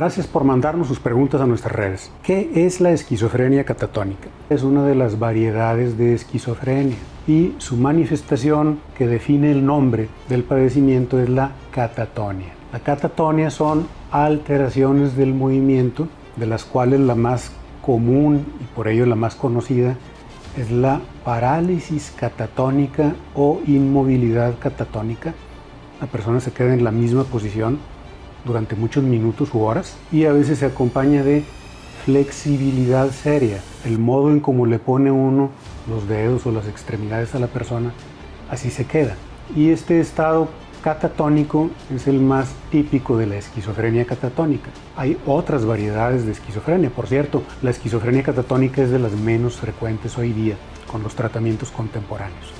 Gracias por mandarnos sus preguntas a nuestras redes. ¿Qué es la esquizofrenia catatónica? Es una de las variedades de esquizofrenia y su manifestación que define el nombre del padecimiento es la catatonia. La catatonia son alteraciones del movimiento, de las cuales la más común y por ello la más conocida es la parálisis catatónica o inmovilidad catatónica. La persona se queda en la misma posición durante muchos minutos u horas y a veces se acompaña de flexibilidad seria, el modo en cómo le pone uno los dedos o las extremidades a la persona, así se queda. Y este estado catatónico es el más típico de la esquizofrenia catatónica. Hay otras variedades de esquizofrenia, por cierto, la esquizofrenia catatónica es de las menos frecuentes hoy día con los tratamientos contemporáneos.